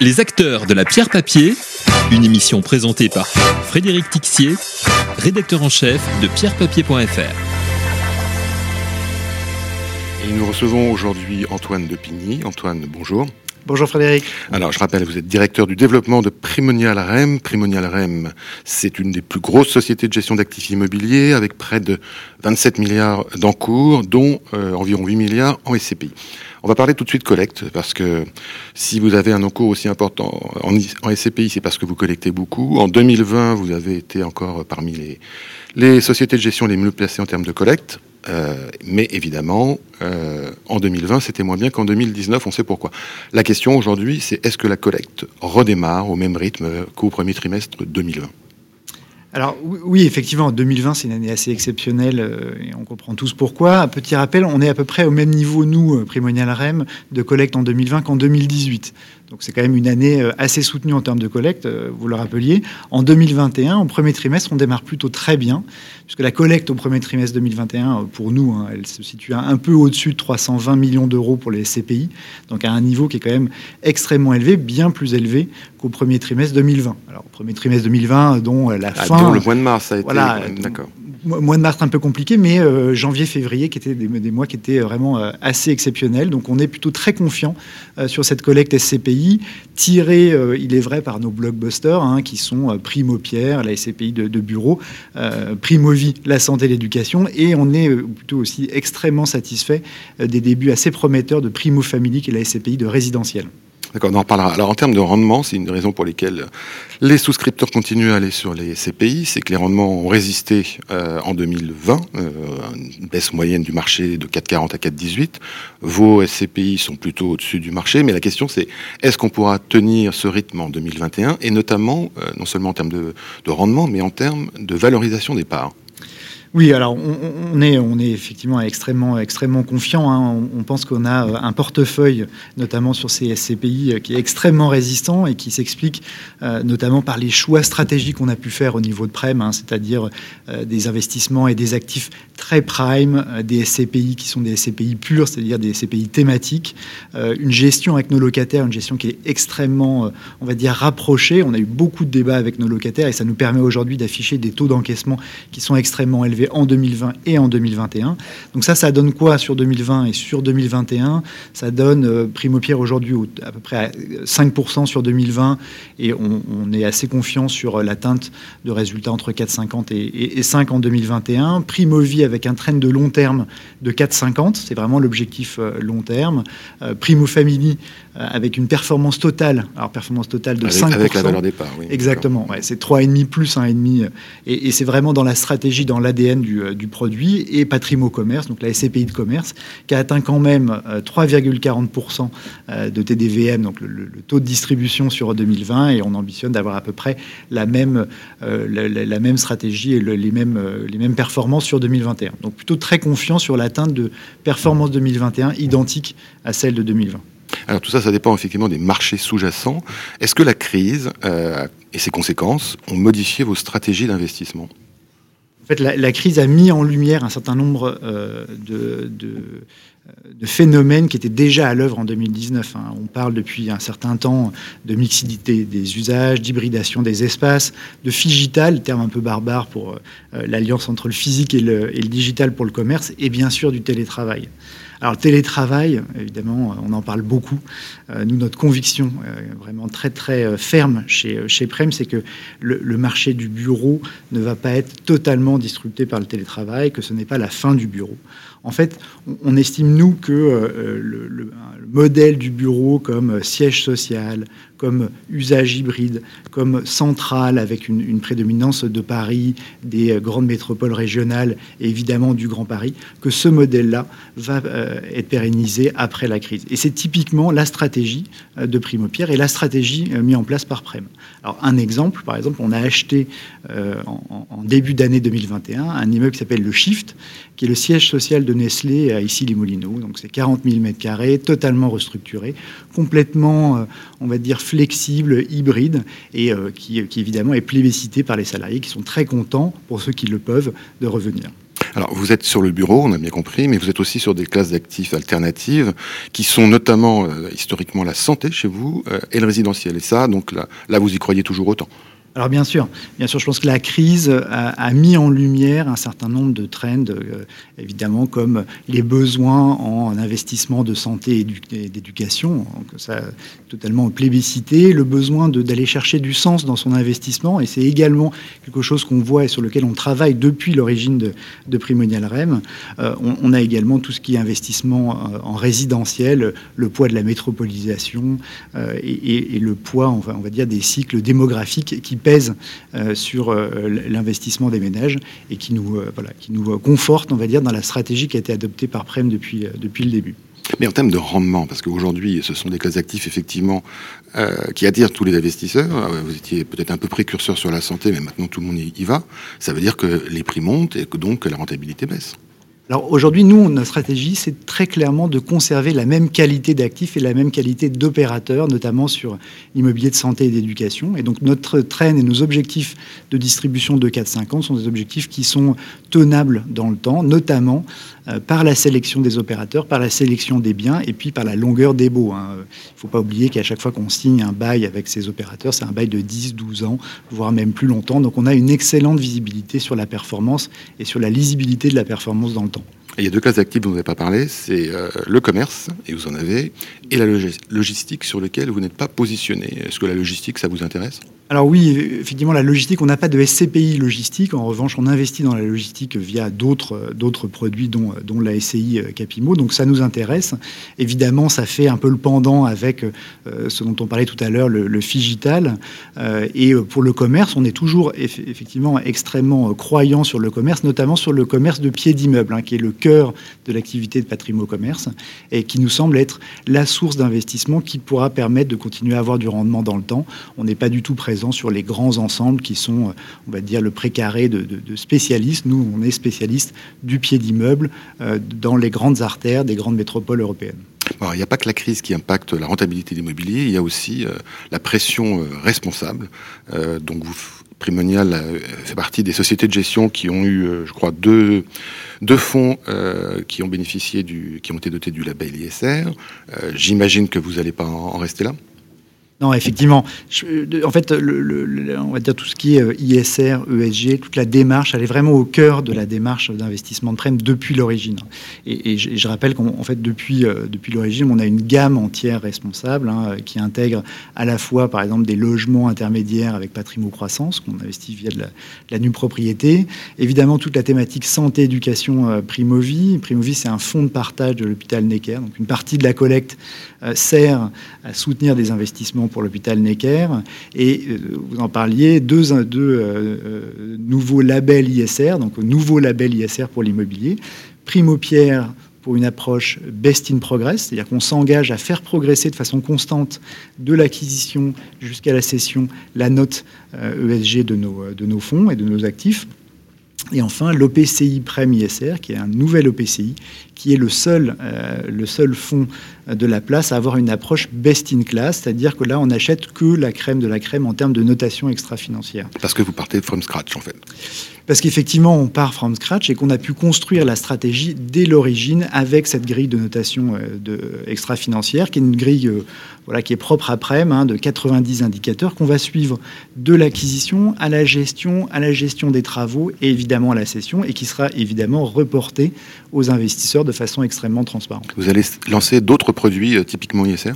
Les acteurs de la pierre papier, une émission présentée par Frédéric Tixier, rédacteur en chef de pierrepapier.fr. Et nous recevons aujourd'hui Antoine de Pigny. Antoine, bonjour. Bonjour Frédéric. Alors, je rappelle, vous êtes directeur du développement de Primonial REM. Primonial REM, c'est une des plus grosses sociétés de gestion d'actifs immobiliers avec près de 27 milliards d'encours, dont euh, environ 8 milliards en SCPI. On va parler tout de suite collecte, parce que si vous avez un encours aussi important en, SCPI, c'est parce que vous collectez beaucoup. En 2020, vous avez été encore parmi les sociétés de gestion les mieux placées en termes de collecte. Euh, mais évidemment, euh, en 2020, c'était moins bien qu'en 2019, on sait pourquoi. La question aujourd'hui, c'est est-ce que la collecte redémarre au même rythme qu'au premier trimestre 2020 alors oui, effectivement, 2020, c'est une année assez exceptionnelle euh, et on comprend tous pourquoi. Petit rappel, on est à peu près au même niveau, nous, Primonial REM, de collecte en 2020 qu'en 2018. Donc c'est quand même une année euh, assez soutenue en termes de collecte, euh, vous le rappeliez. En 2021, au premier trimestre, on démarre plutôt très bien, puisque la collecte au premier trimestre 2021, euh, pour nous, hein, elle se situe un peu au-dessus de 320 millions d'euros pour les SCPI, donc à un niveau qui est quand même extrêmement élevé, bien plus élevé qu'au premier trimestre 2020. Alors, au premier trimestre 2020, dont la ah, fin... le mois de mars, a été... Voilà, d'accord mois de mars un peu compliqué, mais euh, janvier, février, qui étaient des, mois qui étaient vraiment euh, assez exceptionnels. Donc on est plutôt très confiant euh, sur cette collecte SCPI, tirée, il est vrai, par nos blockbusters, hein, qui sont Primo Pierre, la SCPI de, de bureau, Primo Vie, la santé et l'éducation, et on est plutôt aussi extrêmement satisfait des débuts assez prometteurs de Primo Family, qui est la SCPI de résidentiel. D'accord, on en reparlera. Alors en termes de rendement, c'est une raison pour lesquelles les souscripteurs continuent à aller sur les CPI, c'est que les rendements ont résisté euh, en 2020, euh, une baisse moyenne du marché de 4,40 à 4,18. Vos SCPI sont plutôt au-dessus du marché, mais la question c'est est-ce qu'on pourra tenir ce rythme en 2021, et notamment, euh, non seulement en termes de rendement, mais en termes de valorisation des parts? Oui, alors on, est, on est effectivement extrêmement, extrêmement confiant. Hein. On, pense qu'on a euh, un portefeuille, notamment sur ces SCPI, euh, qui est extrêmement résistant et qui s'explique euh, notamment par les choix stratégiques qu'on a pu faire au niveau de Prem, hein, c'est-à-dire des investissements et des actifs très prime, des SCPI qui sont des SCPI purs, c'est-à-dire des SCPI thématiques, une gestion avec nos locataires, une gestion qui est extrêmement, on va dire, rapprochée. On a eu beaucoup de débats avec nos locataires et ça nous permet aujourd'hui d'afficher des taux d'encaissement qui sont extrêmement élevés en 2020 et en 2021. Donc ça, ça donne quoi sur 2020 et sur 2021 Ça donne euh, Primo Pierre aujourd'hui à peu près à 5% sur 2020 et on, est assez confiant sur l'atteinte de résultats entre 4,50 et, et, 5 en 2021. Primo Vie avec un trend de long terme de 4,50, c'est vraiment l'objectif euh, long terme. Euh, Primo Family avec une performance totale, alors performance totale de avec, 5%. Avec la valeur départ, oui. Exactement, ouais, c'est 3,5 plus 1,5 et, et c'est vraiment dans la stratégie, dans l'ADN euh, du, produit, et Patrimo Commerce, donc la SCPI de commerce, qui a atteint quand même 3,40% euh, euh, de TDVM, donc le, taux de distribution sur 2020, et on ambitionne d'avoir à peu près la même, la, même stratégie et les, mêmes, les mêmes performances sur 2021. Donc plutôt très confiant sur l'atteinte de performances 2021 identiques à celles de 2020. Alors tout ça, ça dépend effectivement des marchés sous-jacents. Est-ce que la crise et ses conséquences ont modifié vos stratégies d'investissement? En fait, la, crise a mis en lumière un certain nombre euh, de, phénomènes qui étaient déjà à l'œuvre en 2019. Hein. On parle depuis un certain temps de mixité des usages, d'hybridation des espaces, de figital, terme un peu barbare pour euh, l'alliance entre le physique et le, et le digital pour le commerce, et bien sûr du télétravail. Alors, le télétravail, évidemment, on en parle beaucoup. Euh, nous, notre conviction, euh, vraiment très, très euh, ferme chez, Prem, c'est que le, marché du bureau ne va pas être totalement disrupté par le télétravail, que ce n'est pas la fin du bureau. En fait, on, estime, nous, que le, modèle du bureau comme siège social, comme usage hybride, comme centrale avec une, prédominance de Paris, des grandes métropoles régionales et évidemment du Grand Paris, que ce modèle-là va euh, être pérennisé après la crise. Et c'est typiquement la stratégie euh, de Primo Pierre et la stratégie euh, mise en place par Prem. Alors un exemple, par exemple, on a acheté en, en, début d'année 2021 un immeuble qui s'appelle le Shift, qui est le siège social de Nestlé à Issy-les-Moulineaux. Donc c'est 40 000 m2, totalement restructuré, complètement, on va dire, flexible, hybride, et euh, qui, évidemment est plébiscité par les salariés qui sont très contents, pour ceux qui le peuvent, de revenir. Alors, vous êtes sur le bureau, on a bien compris, mais vous êtes aussi sur des classes d'actifs alternatives, qui sont notamment, euh, historiquement, la santé chez vous euh, et le résidentiel. Et ça, donc là, là, vous y croyez toujours autant alors bien sûr, bien sûr, je pense que la crise a, mis en lumière un certain nombre de trends, euh, évidemment, comme les besoins en investissement de santé et d'éducation, ça totalement plébiscité, le besoin d'aller chercher du sens dans son investissement, et c'est également quelque chose qu'on voit et sur lequel on travaille depuis l'origine de, Primonial REM. Euh, on, a également tout ce qui est investissement euh, en résidentiel, le poids de la métropolisation et, le poids, on va dire, des cycles démographiques qui pèse euh, sur euh, l'investissement des ménages et qui nous, euh, voilà, qui nous conforte, on va dire, dans la stratégie qui a été adoptée par Prem depuis, depuis le début. Mais en termes de rendement, parce qu'aujourd'hui, ce sont des classes actifs, effectivement, qui attirent tous les investisseurs. Vous étiez peut-être un peu précurseur sur la santé, mais maintenant tout le monde y va. Ça veut dire que les prix montent et que donc la rentabilité baisse. Alors aujourd'hui, nous, notre stratégie, c'est très clairement de conserver la même qualité d'actifs et la même qualité d'opérateurs, notamment sur l'immobilier de santé et d'éducation. Et donc notre traîne et nos objectifs de distribution de 4-5 ans sont des objectifs qui sont tenables dans le temps, notamment euh, par la sélection des opérateurs, par la sélection des biens et puis par la longueur des baux. Hein. Il ne faut pas oublier qu'à chaque fois qu'on signe un bail avec ces opérateurs, c'est un bail de 10, 12 ans, voire même plus longtemps. Donc on a une excellente visibilité sur la performance et sur la lisibilité de la performance dans le temps il y a deux classes d'actifs dont vous n'avez pas parlé, c'est euh, le commerce, et vous en avez, et la logistique sur lequel vous n'êtes pas positionné. Est-ce que la logistique, ça vous intéresse? Alors oui, effectivement, la logistique, on n'a pas de SCPI logistique. En revanche, on investit dans la logistique via d'autres d'autres produits, dont, dont la SCI euh, Capimo. Donc ça nous intéresse. Évidemment, ça fait un peu le pendant avec euh, ce dont on parlait tout à l'heure, le, Figital. Euh, et pour le commerce, on est toujours effectivement extrêmement croyant sur le commerce, notamment sur le commerce de pieds d'immeubles, hein, qui est le cœur de l'activité de patrimoine commerce et qui nous semble être la source d'investissement qui pourra permettre de continuer à avoir du rendement dans le temps. On n'est pas du tout prêt sur les grands ensembles qui sont, on va dire, le précaré de, de, spécialistes. Nous, on est spécialistes du pied d'immeuble euh, dans les grandes artères des grandes métropoles européennes. il n'y a pas que la crise qui impacte la rentabilité de l'immobilier, il y a aussi euh, la pression euh, responsable. donc, Primonial fait partie des sociétés de gestion qui ont eu, je crois, deux, fonds qui ont bénéficié qui ont été dotés du label ISR. J'imagine que vous n'allez pas en rester là. Non, effectivement. en fait, on va dire tout ce qui est euh, ISR, ESG, toute la démarche, elle est vraiment au cœur de la démarche d'investissement de Prem depuis l'origine. Et, je, rappelle qu'en fait, depuis, euh, depuis l'origine, on a une gamme entière responsable hein, qui intègre à la fois, par exemple, des logements intermédiaires avec Patrimo Croissance, qu'on investit via de la, nue propriété. Évidemment, toute la thématique santé, éducation, euh, Primovi. Primovi, c'est un fonds de partage de l'hôpital Necker. Donc, une partie de la collecte sert à soutenir des investissements pour l'hôpital Necker. Et euh, vous en parliez, deux, deux euh, nouveaux labels ISR, donc nouveau label ISR pour l'immobilier. Primo Pierre pour une approche best in progress, c'est-à-dire qu'on s'engage à faire progresser de façon constante de l'acquisition jusqu'à la cession la note ESG euh, e de nos, de nos fonds et de nos actifs. Et enfin, l'OPCI Prem ISR, qui est un nouvel OPCI, qui est le seul, le seul fonds de la place à avoir une approche best in class, c'est-à-dire que là, on n'achète que la crème de la crème en termes de notation extra-financière. Parce que vous partez from scratch, en fait. Parce qu'effectivement, on part from scratch et qu'on a pu construire la stratégie dès l'origine avec cette grille de notation euh, de extra-financière, qui est une grille euh, voilà, qui est propre à Prem, hein, de 90 indicateurs qu'on va suivre de l'acquisition à la gestion, à la gestion des travaux et évidemment à la cession, et qui sera évidemment reporté aux investisseurs de façon extrêmement transparente. Vous allez lancer d'autres produits euh, typiquement ISR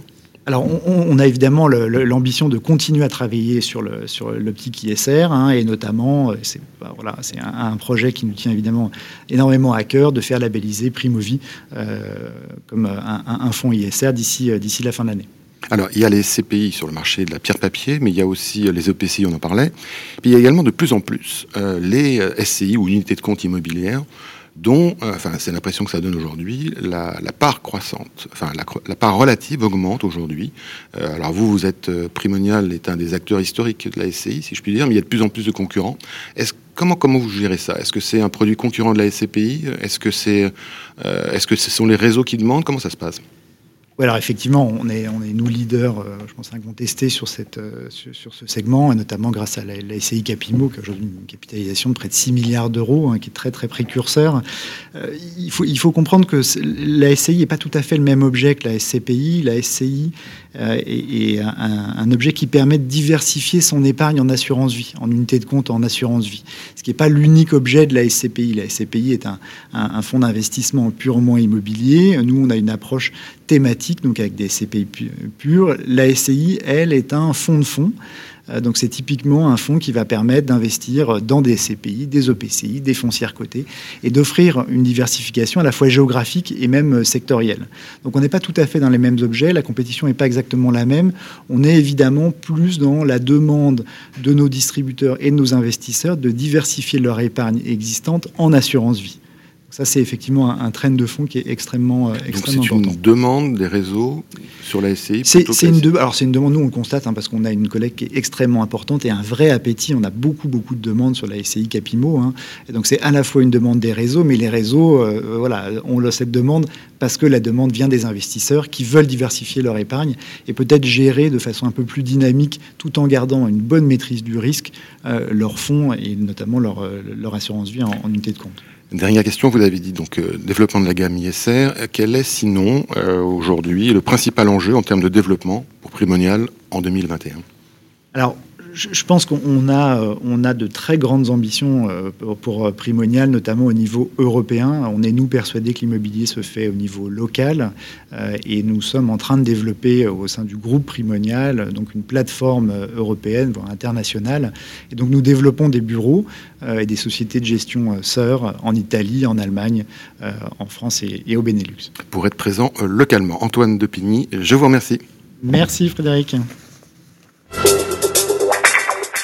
alors, on, a évidemment l'ambition de continuer à travailler sur l'optique ISR, hein, et notamment, euh, c'est bah, voilà, un, un, projet qui nous tient évidemment énormément à cœur de faire labelliser Primovi euh, comme un, un fonds ISR d'ici la fin de l'année. Alors, il y a les CPI sur le marché de la pierre-papier, mais il y a aussi les EPCI, on en parlait. Puis il y a également de plus en plus les SCI ou unités de compte immobilières dont, euh, enfin, c'est l'impression que ça donne aujourd'hui, la, part croissante, enfin, la, part relative augmente aujourd'hui. Euh, alors vous, vous êtes euh, Primonial, est un des acteurs historiques de la SCI, si je puis dire, mais il y a de plus en plus de concurrents. Est-ce comment comment vous gérez ça? Est-ce que c'est un produit concurrent de la SCPI Est-ce que c'est est-ce que ce sont les réseaux qui demandent? Comment ça se passe? Alors effectivement, on est, on est nous leaders, euh, je pense, incontestés sur, cette, euh, sur, ce segment, et notamment grâce à la, SCI Capimo, qui a aujourd'hui une capitalisation de près de 6 milliards d'euros, hein, qui est très très précurseur. Euh, il, faut, il faut comprendre que la SCI n'est pas tout à fait le même objet que la SCPI. La SCI est, un, objet qui permet de diversifier son épargne en assurance vie, en unité de compte en assurance vie, ce qui n'est pas l'unique objet de la SCPI. La SCPI est un, un fonds d'investissement purement immobilier. Nous, on a une approche thématique, donc avec des CPI purs. La SCI, elle, est un fonds de fonds. Euh, donc c'est typiquement un fonds qui va permettre d'investir dans des CPI, des OPCI, des foncières cotées et d'offrir une diversification à la fois géographique et même sectorielle. Donc on n'est pas tout à fait dans les mêmes objets, la compétition n'est pas exactement la même. On est évidemment plus dans la demande de nos distributeurs et de nos investisseurs de diversifier leur épargne existante en assurance vie. Ça, c'est effectivement un, train de fond qui est extrêmement, euh, extrêmement c'est une demande des réseaux sur la SCI C'est une, alors une demande, nous on le constate, hein, parce qu'on a une collecte qui est extrêmement importante et un vrai appétit. On a beaucoup, beaucoup de demandes sur la SCI Capimo. Hein. et donc c'est à la fois une demande des réseaux, mais les réseaux, euh, voilà, on cette demande parce que la demande vient des investisseurs qui veulent diversifier leur épargne et peut-être gérer de façon un peu plus dynamique, tout en gardant une bonne maîtrise du risque, euh, leurs fonds et notamment leur, leur assurance vie en unité de compte. Dernière question, vous avez dit donc euh, développement de la gamme ISR. Quel est sinon euh, aujourd'hui le principal enjeu en termes de développement pour Primonial en 2021 Alors je pense qu'on a, euh, on a de très grandes ambitions euh, pour euh, Primonial, notamment au niveau européen. On est, nous, persuadés que l'immobilier se fait au niveau local et nous sommes en train de développer au sein du groupe Primonial donc une plateforme européenne, voire internationale. Et donc nous développons des bureaux et des sociétés de gestion sœurs en Italie, en Allemagne, en France et, et au Benelux. Pour être présent localement. Antoine Depigny, je vous remercie. Merci Frédéric.